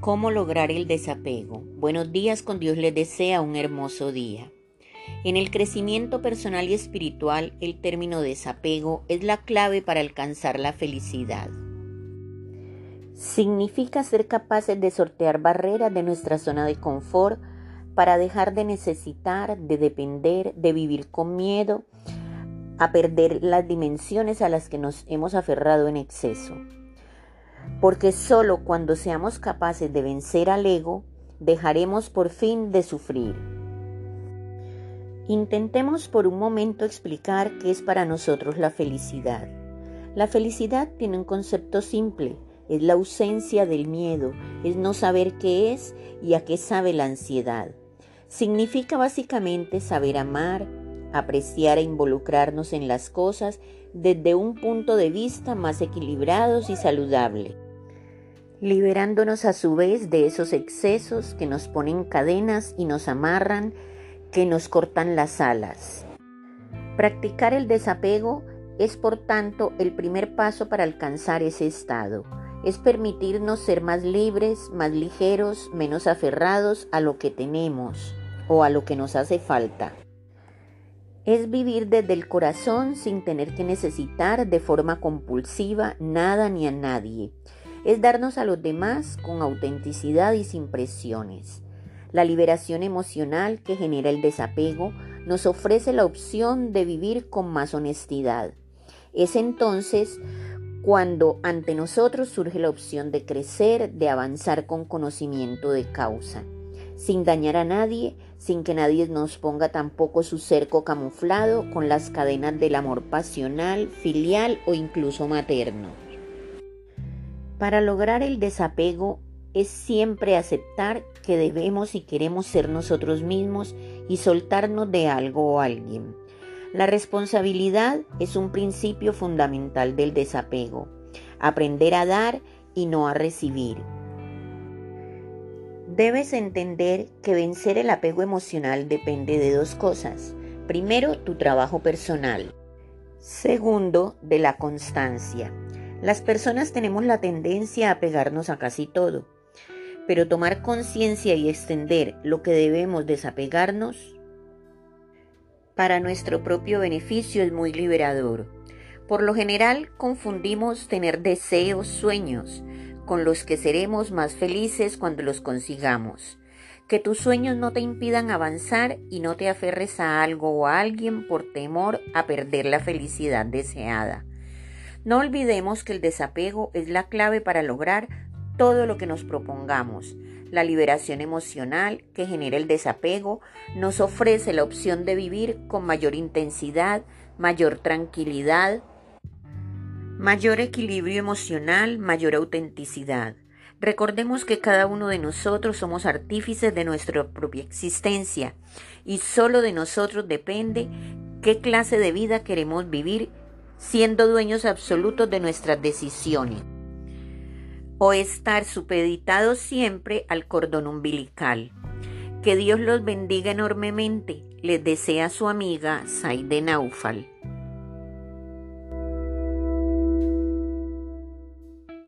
¿Cómo lograr el desapego? Buenos días, con Dios les desea un hermoso día. En el crecimiento personal y espiritual, el término desapego es la clave para alcanzar la felicidad. Significa ser capaces de sortear barreras de nuestra zona de confort para dejar de necesitar, de depender, de vivir con miedo, a perder las dimensiones a las que nos hemos aferrado en exceso porque solo cuando seamos capaces de vencer al ego, dejaremos por fin de sufrir. Intentemos por un momento explicar qué es para nosotros la felicidad. La felicidad tiene un concepto simple, es la ausencia del miedo, es no saber qué es y a qué sabe la ansiedad. Significa básicamente saber amar, apreciar e involucrarnos en las cosas desde un punto de vista más equilibrado y saludable liberándonos a su vez de esos excesos que nos ponen cadenas y nos amarran, que nos cortan las alas. Practicar el desapego es por tanto el primer paso para alcanzar ese estado. Es permitirnos ser más libres, más ligeros, menos aferrados a lo que tenemos o a lo que nos hace falta. Es vivir desde el corazón sin tener que necesitar de forma compulsiva nada ni a nadie es darnos a los demás con autenticidad y sin presiones. La liberación emocional que genera el desapego nos ofrece la opción de vivir con más honestidad. Es entonces cuando ante nosotros surge la opción de crecer, de avanzar con conocimiento de causa, sin dañar a nadie, sin que nadie nos ponga tampoco su cerco camuflado con las cadenas del amor pasional, filial o incluso materno. Para lograr el desapego es siempre aceptar que debemos y queremos ser nosotros mismos y soltarnos de algo o alguien. La responsabilidad es un principio fundamental del desapego. Aprender a dar y no a recibir. Debes entender que vencer el apego emocional depende de dos cosas. Primero, tu trabajo personal. Segundo, de la constancia. Las personas tenemos la tendencia a pegarnos a casi todo, pero tomar conciencia y extender lo que debemos desapegarnos para nuestro propio beneficio es muy liberador. Por lo general confundimos tener deseos, sueños, con los que seremos más felices cuando los consigamos. Que tus sueños no te impidan avanzar y no te aferres a algo o a alguien por temor a perder la felicidad deseada. No olvidemos que el desapego es la clave para lograr todo lo que nos propongamos. La liberación emocional que genera el desapego nos ofrece la opción de vivir con mayor intensidad, mayor tranquilidad, mayor equilibrio emocional, mayor autenticidad. Recordemos que cada uno de nosotros somos artífices de nuestra propia existencia y solo de nosotros depende qué clase de vida queremos vivir siendo dueños absolutos de nuestras decisiones, o estar supeditados siempre al cordón umbilical. Que Dios los bendiga enormemente, les desea su amiga Saide Naufal.